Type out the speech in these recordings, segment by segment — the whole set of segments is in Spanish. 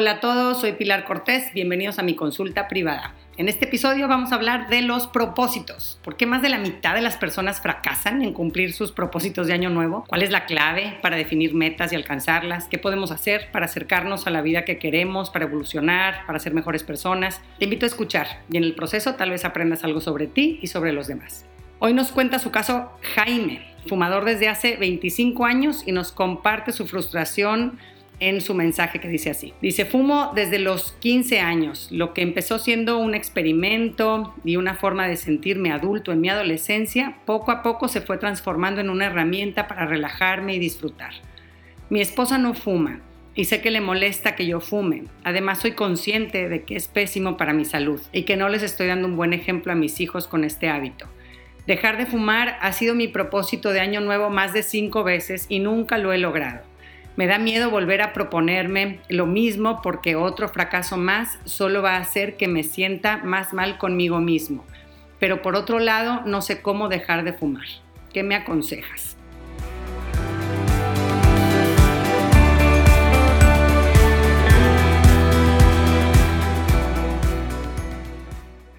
Hola a todos, soy Pilar Cortés, bienvenidos a mi consulta privada. En este episodio vamos a hablar de los propósitos. ¿Por qué más de la mitad de las personas fracasan en cumplir sus propósitos de año nuevo? ¿Cuál es la clave para definir metas y alcanzarlas? ¿Qué podemos hacer para acercarnos a la vida que queremos, para evolucionar, para ser mejores personas? Te invito a escuchar y en el proceso tal vez aprendas algo sobre ti y sobre los demás. Hoy nos cuenta su caso Jaime, fumador desde hace 25 años y nos comparte su frustración en su mensaje que dice así. Dice, fumo desde los 15 años, lo que empezó siendo un experimento y una forma de sentirme adulto en mi adolescencia, poco a poco se fue transformando en una herramienta para relajarme y disfrutar. Mi esposa no fuma y sé que le molesta que yo fume. Además soy consciente de que es pésimo para mi salud y que no les estoy dando un buen ejemplo a mis hijos con este hábito. Dejar de fumar ha sido mi propósito de año nuevo más de cinco veces y nunca lo he logrado. Me da miedo volver a proponerme lo mismo porque otro fracaso más solo va a hacer que me sienta más mal conmigo mismo. Pero por otro lado, no sé cómo dejar de fumar. ¿Qué me aconsejas?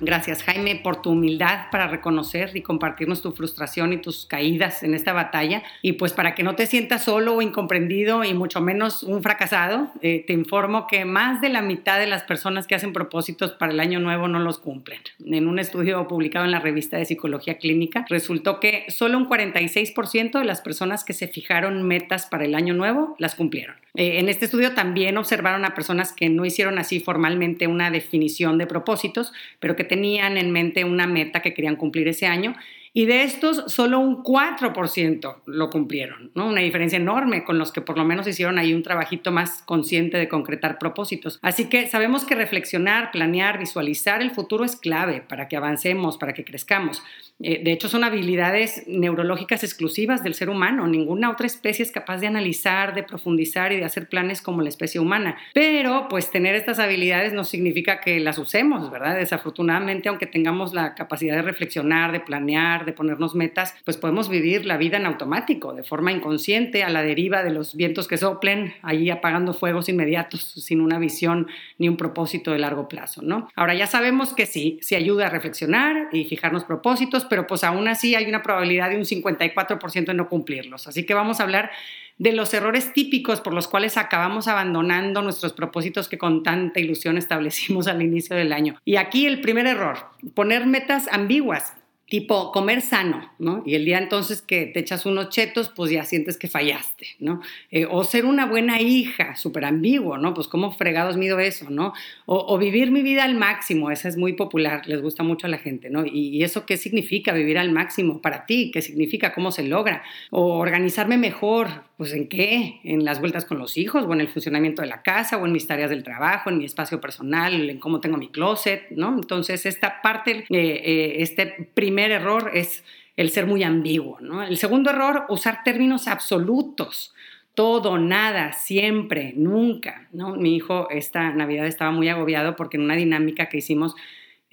Gracias Jaime por tu humildad para reconocer y compartirnos tu frustración y tus caídas en esta batalla. Y pues para que no te sientas solo o incomprendido y mucho menos un fracasado, eh, te informo que más de la mitad de las personas que hacen propósitos para el año nuevo no los cumplen. En un estudio publicado en la revista de Psicología Clínica, resultó que solo un 46% de las personas que se fijaron metas para el año nuevo las cumplieron. Eh, en este estudio también observaron a personas que no hicieron así formalmente una definición de propósitos, pero que tenían en mente una meta que querían cumplir ese año y de estos solo un 4% lo cumplieron, ¿no? Una diferencia enorme con los que por lo menos hicieron ahí un trabajito más consciente de concretar propósitos. Así que sabemos que reflexionar, planear, visualizar el futuro es clave para que avancemos, para que crezcamos. Eh, de hecho, son habilidades neurológicas exclusivas del ser humano. Ninguna otra especie es capaz de analizar, de profundizar y de hacer planes como la especie humana. Pero, pues, tener estas habilidades no significa que las usemos, ¿verdad? Desafortunadamente, aunque tengamos la capacidad de reflexionar, de planear, de ponernos metas, pues podemos vivir la vida en automático, de forma inconsciente, a la deriva de los vientos que soplen, allí apagando fuegos inmediatos, sin una visión ni un propósito de largo plazo, ¿no? Ahora ya sabemos que sí, sí ayuda a reflexionar y fijarnos propósitos, pero pues aún así hay una probabilidad de un 54% de no cumplirlos. Así que vamos a hablar de los errores típicos por los cuales acabamos abandonando nuestros propósitos que con tanta ilusión establecimos al inicio del año. Y aquí el primer error, poner metas ambiguas tipo comer sano, ¿no? Y el día entonces que te echas unos chetos, pues ya sientes que fallaste, ¿no? Eh, o ser una buena hija, súper ambiguo, ¿no? Pues cómo fregados mido eso, ¿no? O, vivir mi vida al máximo, esa es muy popular, les gusta mucho a la gente, ¿no? Y, eso qué significa vivir al máximo para ti, qué significa, cómo se logra, o organizarme mejor, pues en qué, en las vueltas con los hijos, o en el funcionamiento de la casa, o en mis tareas del trabajo, en mi espacio personal, en cómo tengo mi closet, ¿no? Entonces esta parte, eh, eh, este primer error es el ser muy ambiguo. ¿no? El segundo error, usar términos absolutos. Todo, nada, siempre, nunca. ¿no? Mi hijo esta Navidad estaba muy agobiado porque en una dinámica que hicimos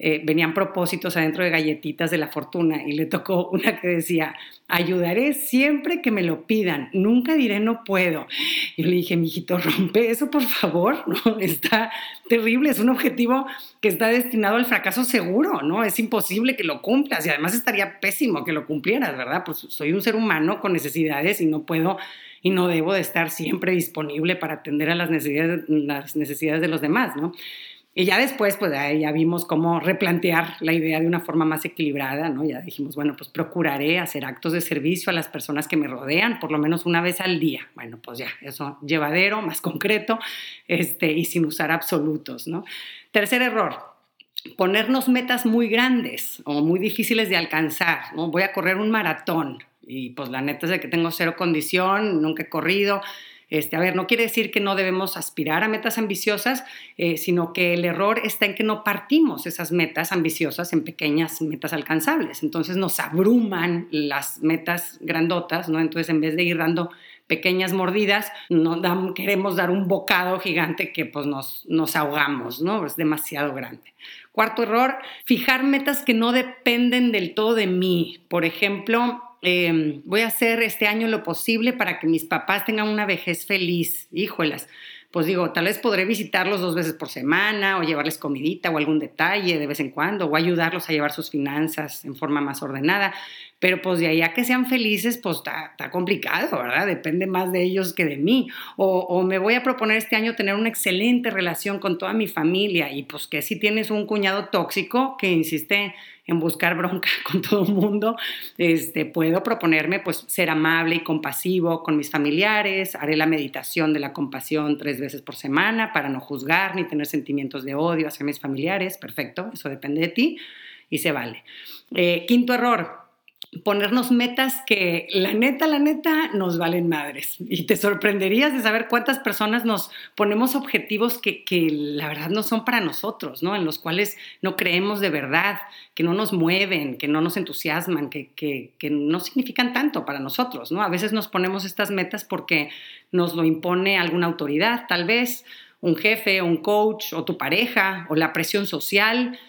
eh, venían propósitos adentro de galletitas de la fortuna y le tocó una que decía, ayudaré siempre que me lo pidan, nunca diré no puedo. Y le dije, mijito, rompe eso por favor, ¿no? Está terrible, es un objetivo que está destinado al fracaso seguro, ¿no? Es imposible que lo cumplas y además estaría pésimo que lo cumplieras, ¿verdad? Pues soy un ser humano con necesidades y no puedo y no debo de estar siempre disponible para atender a las necesidades, las necesidades de los demás, ¿no? Y ya después, pues ya vimos cómo replantear la idea de una forma más equilibrada, ¿no? Ya dijimos, bueno, pues procuraré hacer actos de servicio a las personas que me rodean por lo menos una vez al día. Bueno, pues ya, eso llevadero, más concreto, este, y sin usar absolutos, ¿no? Tercer error, ponernos metas muy grandes o muy difíciles de alcanzar, ¿no? Voy a correr un maratón y pues la neta es de que tengo cero condición, nunca he corrido, este, a ver, no quiere decir que no debemos aspirar a metas ambiciosas, eh, sino que el error está en que no partimos esas metas ambiciosas en pequeñas metas alcanzables. Entonces nos abruman las metas grandotas, ¿no? Entonces en vez de ir dando pequeñas mordidas, no queremos dar un bocado gigante que pues nos, nos ahogamos, ¿no? Es demasiado grande. Cuarto error, fijar metas que no dependen del todo de mí. Por ejemplo, Em, voy a hacer este año lo posible para que mis papás tengan una vejez feliz. Híjolas, pues digo, tal vez podré visitarlos dos veces por semana o llevarles comidita o algún detalle de vez en cuando o ayudarlos a llevar sus finanzas en forma más ordenada. Pero pues de ahí a que sean felices, pues está, complicado, ¿verdad? Depende más de ellos que de mí. O, o, me voy a proponer este año tener una excelente relación con toda mi familia y pues que si tienes un cuñado tóxico que insiste en buscar bronca con todo el mundo, este, puedo proponerme pues ser amable y compasivo con mis familiares, haré la meditación de la compasión tres veces por semana para no juzgar ni tener sentimientos de odio hacia mis familiares, perfecto, eso depende de ti y se vale. Eh, quinto error, ponernos metas que la neta, la neta, nos valen madres. Y te sorprenderías de saber cuántas personas nos ponemos objetivos que, que, la verdad no son para nosotros, ¿no? En los cuales no creemos de verdad, que no nos mueven, que no nos entusiasman, que, que, que no significan tanto para nosotros, ¿no? A veces nos ponemos estas metas porque nos lo impone alguna autoridad, tal vez, un jefe, un coach, o tu pareja, o la presión social,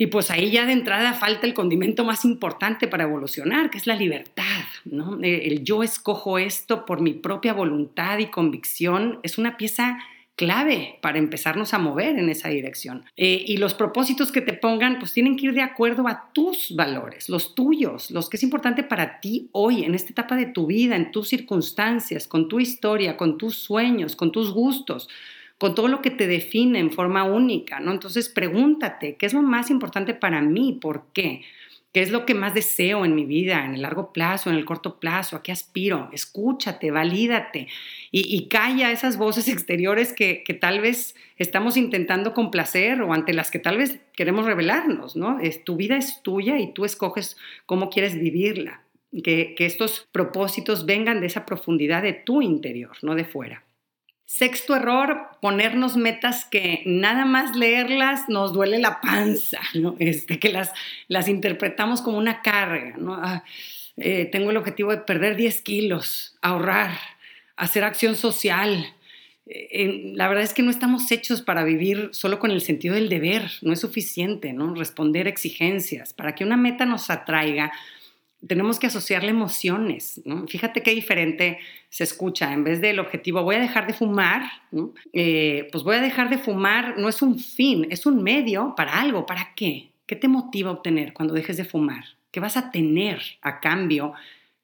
y pues ahí ya de entrada falta el condimento más importante para evolucionar, que es la libertad. ¿no? Eh, el yo escojo esto por mi propia voluntad y convicción es una pieza clave para empezarnos a mover en esa dirección. Eh, y los propósitos que te pongan, pues tienen que ir de acuerdo a tus valores, los tuyos, los que es importante para ti hoy, en esta etapa de tu vida, en tus circunstancias, con tu historia, con tus sueños, con tus gustos con todo lo que te define en forma única, ¿no? Entonces pregúntate, ¿qué es lo más importante para mí? ¿Por qué? ¿Qué es lo que más deseo en mi vida, en el largo plazo, en el corto plazo? ¿A qué aspiro? Escúchate, valídate y, calla esas voces exteriores que, tal vez estamos intentando complacer o ante las que tal vez queremos revelarnos, ¿no? Es, tu vida es tuya y tú escoges cómo quieres vivirla. Que, que estos propósitos vengan de esa profundidad de tu interior, no de fuera. Sexto error, ponernos metas que nada más leerlas nos duele la panza, ¿no? este, que las, las interpretamos como una carga. ¿no? Ah, eh, tengo el objetivo de perder 10 kilos, ahorrar, hacer acción social. Eh, la verdad es que no estamos hechos para vivir solo con el sentido del deber, no es suficiente ¿no? responder exigencias. Para que una meta nos atraiga, tenemos que asociarle emociones. Fíjate qué diferente se escucha. En vez del objetivo, voy a dejar de fumar, eh, pues voy a dejar de fumar no es un fin, es un medio para algo. ¿Para qué? ¿Qué te motiva a obtener cuando dejes de fumar? ¿Qué vas a tener a cambio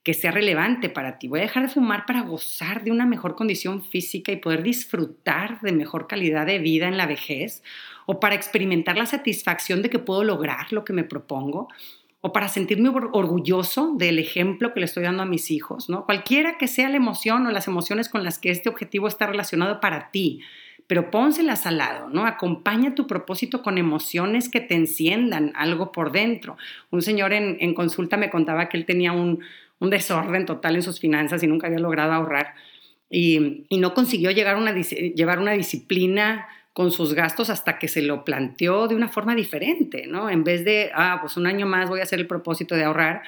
que sea relevante para ti? Voy a dejar de fumar para gozar de una mejor condición física y poder disfrutar de mejor calidad de vida en la vejez o para experimentar la satisfacción de que puedo lograr lo que me propongo o para sentirme orgulloso del ejemplo que le estoy dando a mis hijos, ¿no? Cualquiera que sea la emoción o las emociones con las que este objetivo está relacionado para ti, pero pónselas al lado, ¿no? Acompaña tu propósito con emociones que te enciendan algo por dentro. Un señor en, consulta me contaba que él tenía un, desorden total en sus finanzas y nunca había logrado ahorrar y, no consiguió llegar una, llevar una disciplina con sus gastos hasta que se lo planteó de una forma diferente, ¿no? En vez de, ah, pues un año más voy a hacer el propósito de ahorrar,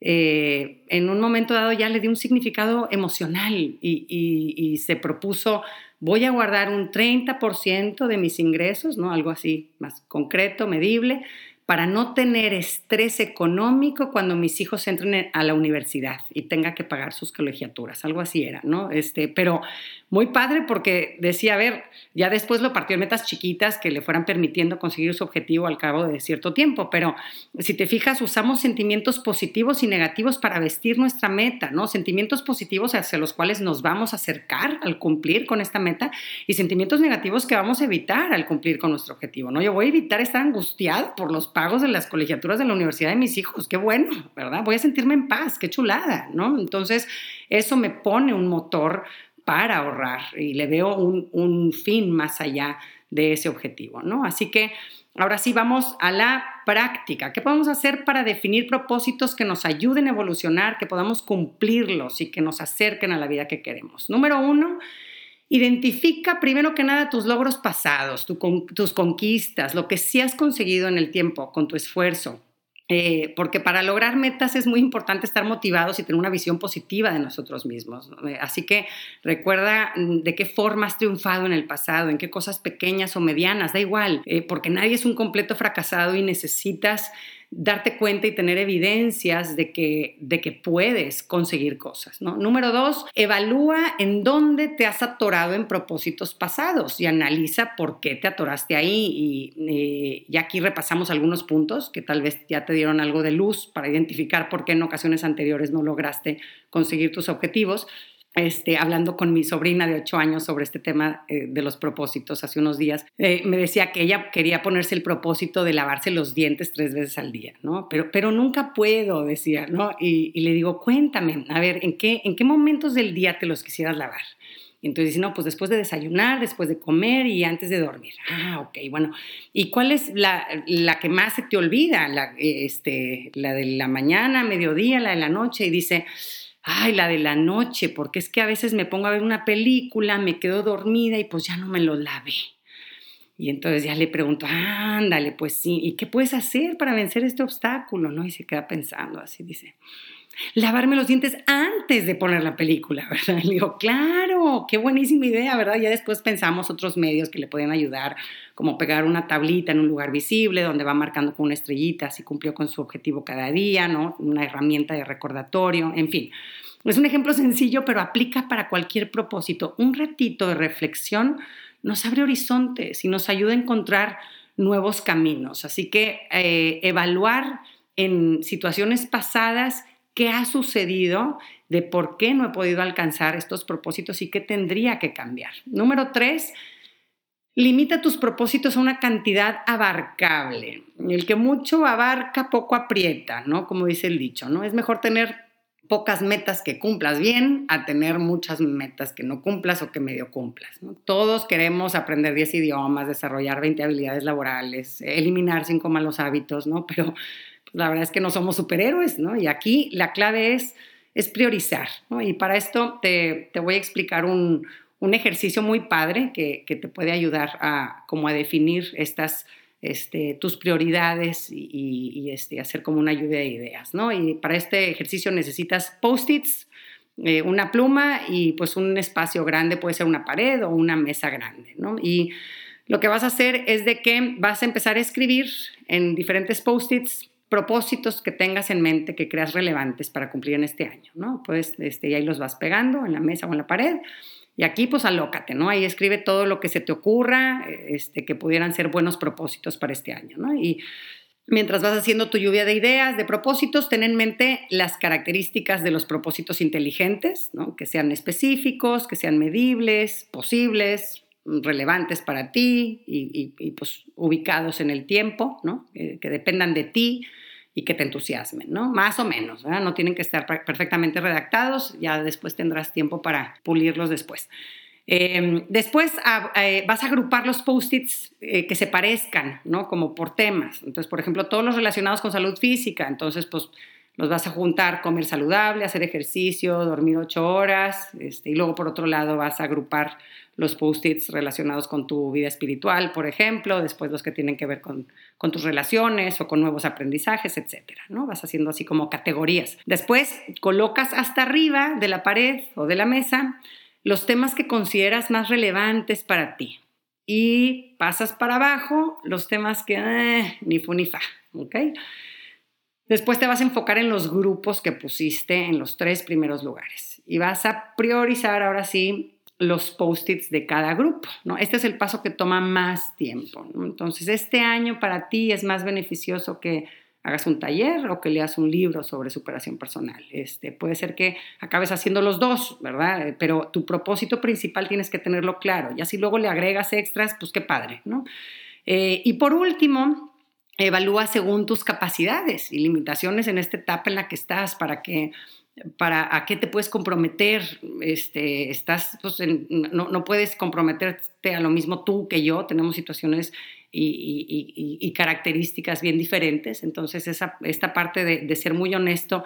eh, en un momento dado ya le dio un significado emocional y, se propuso, voy a guardar un 30% de mis ingresos, ¿no? Algo así más concreto, medible, para no tener estrés económico cuando mis hijos entren a la universidad y tenga que pagar sus colegiaturas, algo así era, ¿no? Este, pero muy padre porque decía, a ver, ya después lo partió en metas chiquitas que le fueran permitiendo conseguir su objetivo al cabo de cierto tiempo, pero si te fijas, usamos sentimientos positivos y negativos para vestir nuestra meta, ¿no? Sentimientos positivos hacia los cuales nos vamos a acercar al cumplir con esta meta y sentimientos negativos que vamos a evitar al cumplir con nuestro objetivo, ¿no? Yo voy a evitar estar angustiado por los pagos de las colegiaturas de la universidad de mis hijos, qué bueno, ¿verdad? Voy a sentirme en paz, qué chulada, ¿no? Entonces, eso me pone un motor para ahorrar y le veo un, fin más allá de ese objetivo, ¿no? Así que ahora sí vamos a la práctica. ¿Qué podemos hacer para definir propósitos que nos ayuden a evolucionar, que podamos cumplirlos y que nos acerquen a la vida que queremos? Número uno, Identifica primero que nada tus logros pasados, tus conquistas, lo que sí has conseguido en el tiempo con tu esfuerzo, eh, porque para lograr metas es muy importante estar motivados y tener una visión positiva de nosotros mismos. Eh, así que recuerda mm, de qué forma has triunfado en el pasado, en qué cosas pequeñas o medianas, da igual, eh, porque nadie es un completo fracasado y necesitas darte cuenta y tener evidencias de que, de que puedes conseguir cosas. ¿no? Número dos, evalúa en dónde te has atorado en propósitos pasados y analiza por qué te atoraste ahí. Y eh, ya aquí repasamos algunos puntos que tal vez ya te dieron algo de luz para identificar por qué en ocasiones anteriores no lograste conseguir tus objetivos este, hablando con mi sobrina de 8 años sobre este tema eh, de los propósitos hace unos días, eh, me decía que ella quería ponerse el propósito de lavarse los dientes tres veces al día, ¿no? Pero, pero nunca puedo, decía, ¿no? Y, le digo, cuéntame, a ver, ¿en qué, ¿en qué momentos del día te los quisieras lavar? Y entonces dice, no, pues después de desayunar, después de comer y antes de dormir. Ah, ok, bueno. ¿Y cuál es la, la que más se te olvida? La, este, la de la mañana, mediodía, la de la noche. Y dice, ay, la de la noche, porque es que a veces me pongo a ver una película, me quedo dormida y pues ya no me lo lavé. Y entonces ya le pregunto, ándale, pues sí, ¿y qué puedes hacer para vencer este obstáculo? ¿No? Y se queda pensando así, dice, lavarme los dientes antes de poner la película, ¿verdad? Y le digo, claro, qué buenísima idea, ¿verdad? Ya después pensamos otros medios que le pueden ayudar, como pegar una tablita en un lugar visible donde va marcando con una estrellita si cumplió con su objetivo cada día, ¿no? Una herramienta de recordatorio, en fin. Es un ejemplo sencillo, pero aplica para cualquier propósito. Un ratito de reflexión nos abre horizontes y nos ayuda a encontrar nuevos caminos. Así que eh, evaluar en situaciones pasadas qué ha sucedido, de por qué no he podido alcanzar estos propósitos y qué tendría que cambiar. Número tres, limita tus propósitos a una cantidad abarcable. El que mucho abarca, poco aprieta, ¿no? Como dice el dicho, ¿no? Es mejor tener pocas metas que cumplas bien a tener muchas metas que no cumplas o que medio cumplas. Todos queremos aprender 10 idiomas, desarrollar 20 habilidades laborales, eliminar 5 malos hábitos, ¿no? Pero la verdad es que no somos superhéroes, ¿no? Y aquí la clave es, es priorizar, ¿no? Y para esto te, te voy a explicar un, un ejercicio muy padre que, que, te puede ayudar a, como a definir estas este, tus prioridades y, este, hacer como una lluvia de ideas, ¿no? Y para este ejercicio necesitas post-its, eh, una pluma y pues un espacio grande, puede ser una pared o una mesa grande, ¿no? Y lo que vas a hacer es de que vas a empezar a escribir en diferentes post-its propósitos que tengas en mente que creas relevantes para cumplir en este año, ¿no? Pues este, y ahí los vas pegando en la mesa o en la pared y aquí pues alócate, ¿no? Ahí escribe todo lo que se te ocurra, este, que pudieran ser buenos propósitos para este año, ¿no? Y mientras vas haciendo tu lluvia de ideas, de propósitos, ten en mente las características de los propósitos inteligentes, ¿no? Que sean específicos, que sean medibles, posibles, relevantes para ti y, pues ubicados en el tiempo, ¿no? Eh, que dependan de ti y que te entusiasmen, ¿no? Más o menos, ¿verdad? No tienen que estar perfectamente redactados, ya después tendrás tiempo para pulirlos después. Em, después eh, vas a agrupar los post-its eh, que se parezcan, ¿no? Como por temas. Entonces, por ejemplo, todos los relacionados con salud física, entonces, pues los vas a juntar, comer saludable, hacer ejercicio, dormir ocho horas, este, y luego por otro lado vas a agrupar los post-its relacionados con tu vida espiritual, por ejemplo, después los que tienen que ver con, tus relaciones o con nuevos aprendizajes, etcétera, ¿no? Vas haciendo así como categorías. Después colocas hasta arriba de la pared o de la mesa los temas que consideras más relevantes para ti y pasas para abajo los temas que eh, ni fu ni fa, ¿ok? Después te vas a enfocar en los grupos que pusiste en los tres primeros lugares y vas a priorizar ahora sí los post-its de cada grupo, ¿no? Este es el paso que toma más tiempo, Entonces, este año para ti es más beneficioso que hagas un taller o que leas un libro sobre superación personal. Este, puede ser que acabes haciendo los dos, ¿verdad? Pero tu propósito principal tienes que tenerlo claro. Y así luego le agregas extras, pues qué padre, ¿no? Eh, y por último, evalúa según tus capacidades y limitaciones en esta etapa en la que estás para que para a qué te puedes comprometer, este, estás, pues, no, no, puedes comprometerte a lo mismo tú que yo, tenemos situaciones y, y, características bien diferentes, entonces esa, esta parte de, de, ser muy honesto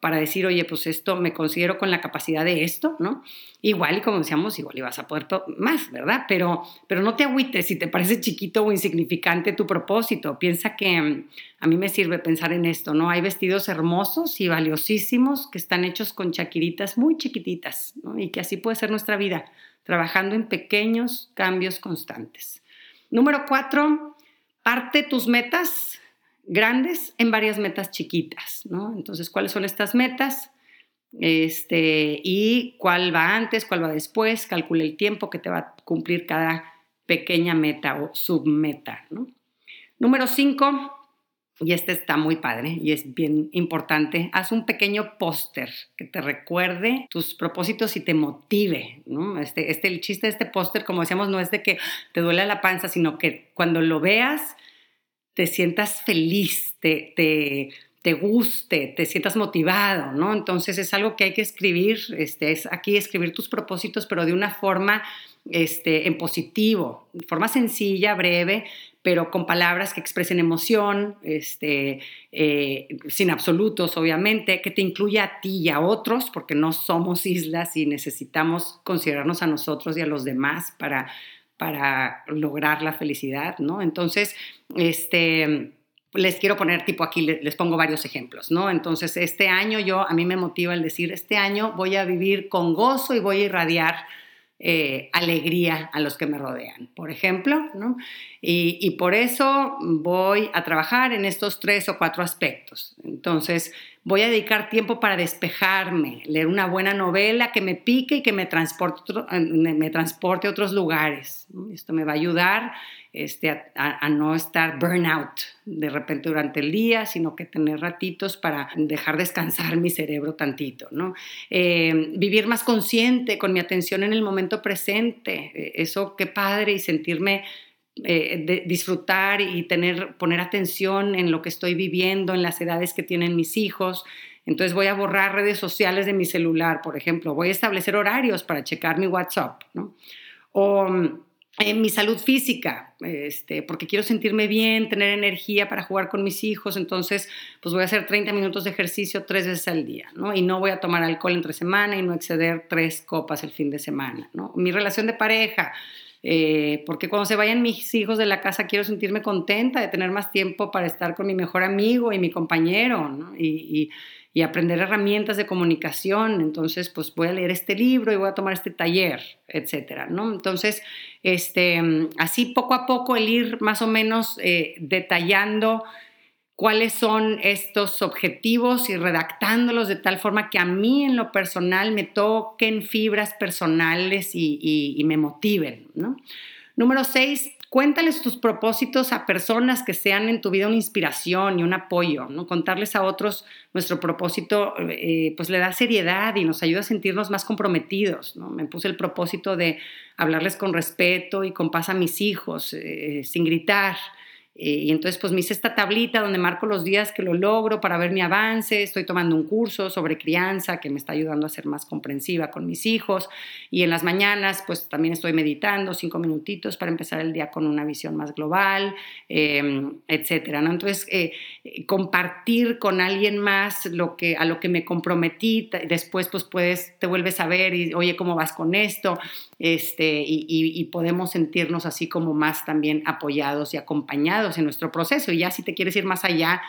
para decir, oye, pues esto me considero con la capacidad de esto, ¿no? Igual y como decíamos, igual ibas a poder más, ¿verdad? Pero, pero no te agüites si te parece chiquito o insignificante tu propósito. Piensa que mm, a mí me sirve pensar en esto, ¿no? Hay vestidos hermosos y valiosísimos que están hechos con chaquiritas muy chiquititas, ¿no? Y que así puede ser nuestra vida, trabajando en pequeños cambios constantes. Número cuatro, parte tus metas grandes en varias metas chiquitas, ¿no? Entonces, ¿cuáles son estas metas? Este, y cuál va antes, cuál va después, calcule el tiempo que te va a cumplir cada pequeña meta o submeta, ¿no? Número cinco, y este está muy padre y es bien importante, haz un pequeño póster que te recuerde tus propósitos y te motive, ¿no? Este, este, el chiste de este póster, como decíamos, no es de que te duele la panza, sino que cuando lo veas te sientas feliz, te, te, te guste, te sientas motivado, ¿no? Entonces es algo que hay que escribir, este, es aquí escribir tus propósitos, pero de una forma este, en positivo, forma sencilla, breve, pero con palabras que expresen emoción, este, eh, sin absolutos, obviamente, que te incluya a ti y a otros, porque no somos islas y necesitamos considerarnos a nosotros y a los demás para, para lograr la felicidad, ¿no? Entonces, este, les quiero poner tipo aquí, les pongo varios ejemplos, ¿no? Entonces, este año yo, a mí me motiva el decir, este año voy a vivir con gozo y voy a irradiar eh, alegría a los que me rodean, por ejemplo, ¿no? Y, y, por eso voy a trabajar en estos tres o cuatro aspectos. Entonces, voy a dedicar tiempo para despejarme, leer una buena novela que me pique y que me transporte, me transporte a otros lugares. Esto me va a ayudar este, a, no estar burnout de repente durante el día, sino que tener ratitos para dejar descansar mi cerebro tantito, ¿no? Eh, vivir más consciente con mi atención en el momento presente, eh, eso qué padre y sentirme eh, disfrutar y tener, poner atención en lo que estoy viviendo, en las edades que tienen mis hijos. Entonces voy a borrar redes sociales de mi celular, por ejemplo. Voy a establecer horarios para checar mi WhatsApp, ¿no? O en mi salud física, este, porque quiero sentirme bien, tener energía para jugar con mis hijos, entonces pues voy a hacer 30 minutos de ejercicio tres veces al día, ¿no? Y no voy a tomar alcohol entre semana y no exceder tres copas el fin de semana, ¿no? Mi relación de pareja, eh, porque cuando se vayan mis hijos de la casa quiero sentirme contenta de tener más tiempo para estar con mi mejor amigo y mi compañero, y, aprender herramientas de comunicación. Entonces, pues voy a leer este libro y voy a tomar este taller, etcétera, ¿no? Entonces, este, así poco a poco el ir más o menos eh, detallando cuáles son estos objetivos y redactándolos de tal forma que a mí en lo personal me toquen fibras personales y, me motiven, ¿no? Número seis, Cuéntales tus propósitos a personas que sean en tu vida una inspiración y un apoyo, ¿no? Contarles a otros nuestro propósito, eh, pues le da seriedad y nos ayuda a sentirnos más comprometidos, ¿no? Me puse el propósito de hablarles con respeto y con a mis hijos, eh, sin gritar, y entonces pues me hice esta tablita donde marco los días que lo logro para ver mi avance, estoy tomando un curso sobre crianza que me está ayudando a ser más comprensiva con mis hijos y en las mañanas pues también estoy meditando cinco minutitos para empezar el día con una visión más global, em, etcétera. ¿no? Entonces eh, compartir con alguien más lo que, a lo que me comprometí, después pues puedes, te vuelves a ver y oye, ¿cómo vas con esto? Este, y podemos sentirnos así como más también apoyados y acompañados en nuestro proceso. Y ya si te quieres ir más allá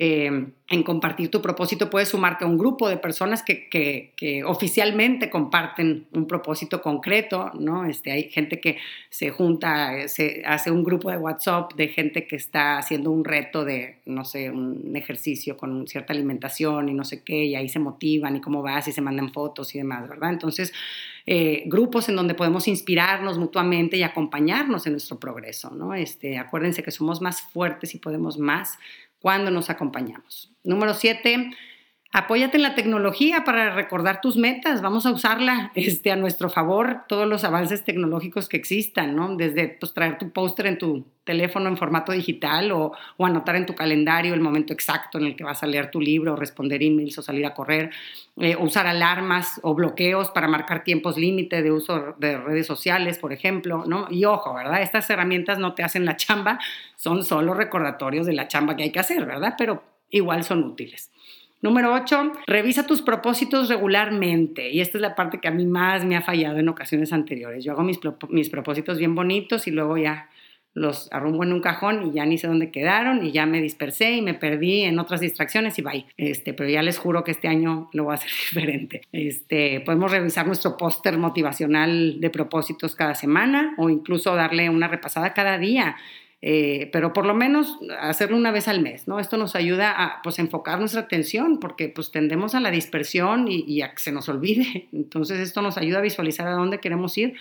eh, en compartir tu propósito, puedes sumarte a un grupo de personas que, oficialmente comparten un propósito concreto, ¿no? Este, hay gente que se junta, se hace un grupo de WhatsApp de gente que está haciendo un reto de, no sé, un ejercicio con cierta alimentación y no sé qué, y ahí se motivan y cómo vas y se mandan fotos y demás, ¿verdad? Entonces, eh, grupos en donde podemos inspirarnos mutuamente y acompañarnos en nuestro progreso, ¿no? Este, acuérdense que somos más fuertes y podemos más cuando nos acompañamos. Número siete, apóyate en la tecnología para recordar tus metas. Vamos a usarla este, a nuestro favor, todos los avances tecnológicos que existan, ¿no? Desde pues, traer tu póster en tu teléfono en formato digital o, anotar en tu calendario el momento exacto en el que vas a leer tu libro, o responder emails o salir a correr, eh, usar alarmas o bloqueos para marcar tiempos límite de uso de redes sociales, por ejemplo, ¿no? Y ojo, ¿verdad? Estas herramientas no te hacen la chamba, son solo recordatorios de la chamba que hay que hacer, ¿verdad? Pero igual son útiles. Número 8, revisa tus propósitos regularmente. Y esta es la parte que a mí más me ha fallado en ocasiones anteriores. Yo hago mis, mis propósitos bien bonitos y luego ya los arrumbo en un cajón y ya ni sé dónde quedaron y ya me dispersé y me perdí en otras distracciones y bye. Este, pero ya les juro que este año lo voy a hacer diferente. Este, podemos revisar nuestro póster motivacional de propósitos cada semana o incluso darle una repasada cada día. Eh, pero por lo menos hacerlo una vez al mes, ¿no? Esto nos ayuda a pues, enfocar nuestra atención porque pues tendemos a la dispersión y, a que se nos olvide. Entonces esto nos ayuda a visualizar a dónde queremos ir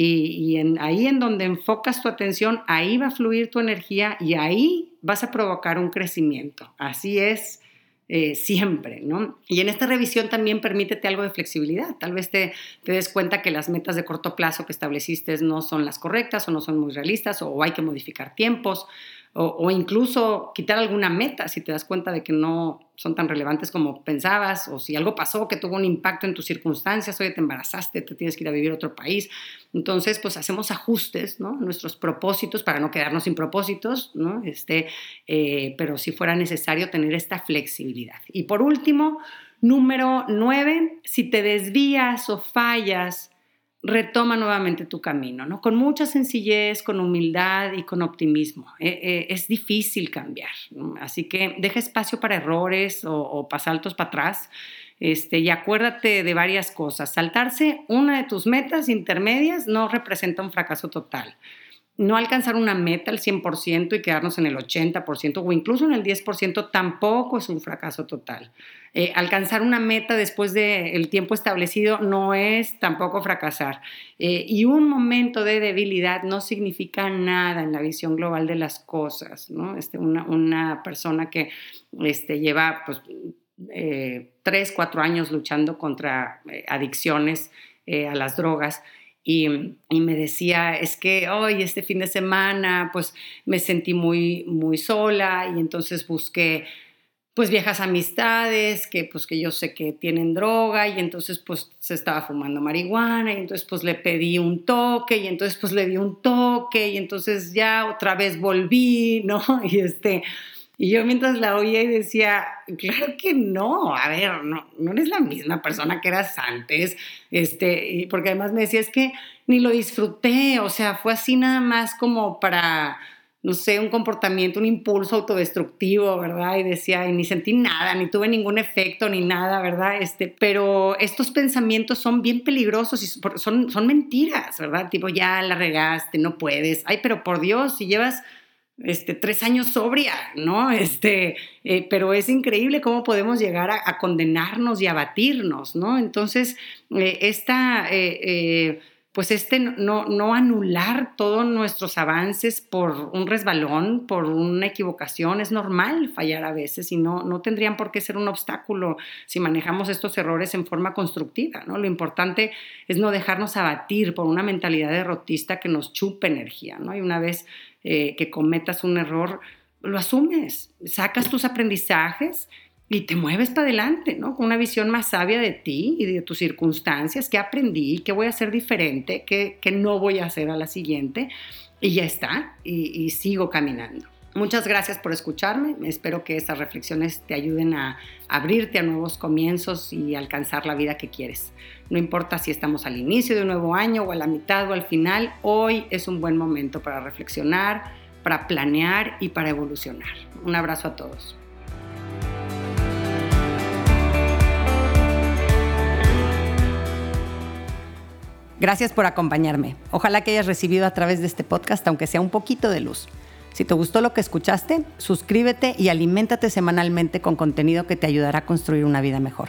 y, en, ahí en donde enfocas tu atención, ahí va a fluir tu energía y ahí vas a provocar un crecimiento. Así es eh, siempre, ¿no? Y en esta revisión también permítete algo de flexibilidad. Tal vez te, te, des cuenta que las metas de corto plazo que estableciste no son las correctas o no son muy realistas o hay que modificar tiempos o, incluso quitar alguna meta si te das cuenta de que no son tan relevantes como pensabas, o si algo pasó que tuvo un impacto en tus circunstancias, oye, te embarazaste, te tienes que ir a vivir a otro país. Entonces, pues hacemos ajustes. Nuestros propósitos para no quedarnos sin propósitos, ¿no? Este, eh, pero si fuera necesario tener esta flexibilidad. Y por último, número nueve, si te desvías o fallas, retoma nuevamente tu camino, ¿no? Con mucha sencillez, con humildad y con optimismo. Eh, eh, es difícil cambiar, así que deja espacio para errores o, o para saltos para atrás. Este, y acuérdate de varias cosas. Saltarse una de tus metas intermedias no representa un fracaso total no alcanzar una meta al 100% y quedarnos en el 80% o incluso en el 10% tampoco es un fracaso total. Eh, alcanzar una meta después del tiempo establecido no es tampoco fracasar. Eh, y un momento de debilidad no significa nada en la visión global de las cosas. ¿no? Este, una, persona que este, lleva pues, eh, tres, cuatro años luchando contra adicciones a las drogas, y, me decía, es que hoy, este fin de semana, pues me sentí muy, muy sola y entonces busqué pues viejas amistades que pues que yo sé que tienen droga y entonces pues se estaba fumando marihuana y entonces pues le pedí un toque y entonces pues le di un toque y entonces ya otra vez volví, ¿no? Y este y yo mientras la oía y decía, claro que no, a ver, no, no eres la misma persona que eras antes, este, porque además me decía, es que ni lo disfruté, o sea, fue así nada más como para, no sé, un comportamiento, un impulso autodestructivo, ¿verdad? Y decía, y ni sentí nada, ni tuve ningún efecto, ni nada, ¿verdad? Este, pero estos pensamientos son bien peligrosos y son, son mentiras, ¿verdad? Tipo, ya la regaste, no puedes. Ay, pero por Dios, si llevas este, tres años sobria, ¿no? Este, eh, pero es increíble cómo podemos llegar a, condenarnos y a batirnos, ¿no? Entonces, eh, esta, eh, pues este no, no anular todos nuestros avances por un resbalón, por una equivocación, es normal fallar a veces y no, no tendrían por qué ser un obstáculo si manejamos estos errores en forma constructiva, ¿no? Lo importante es no dejarnos abatir por una mentalidad derrotista que nos chupe energía, ¿no? Y una vez eh, que cometas un error, lo asumes, sacas tus aprendizajes y te mueves para adelante, ¿no? Con una visión más sabia de ti y de tus circunstancias, qué aprendí, qué voy a hacer diferente, qué, no voy a hacer a la siguiente, y ya está, y, sigo caminando. Muchas gracias por escucharme. Espero que estas reflexiones te ayuden a abrirte a nuevos comienzos y alcanzar la vida que quieres. No importa si estamos al inicio de un nuevo año o a la mitad o al final, hoy es un buen momento para reflexionar, para planear y para evolucionar. Un abrazo a todos. Gracias por acompañarme. Ojalá que hayas recibido a través de este podcast, aunque sea un poquito de luz. Si te gustó lo que escuchaste, suscríbete y aliméntate semanalmente con contenido que te ayudará a construir una vida mejor.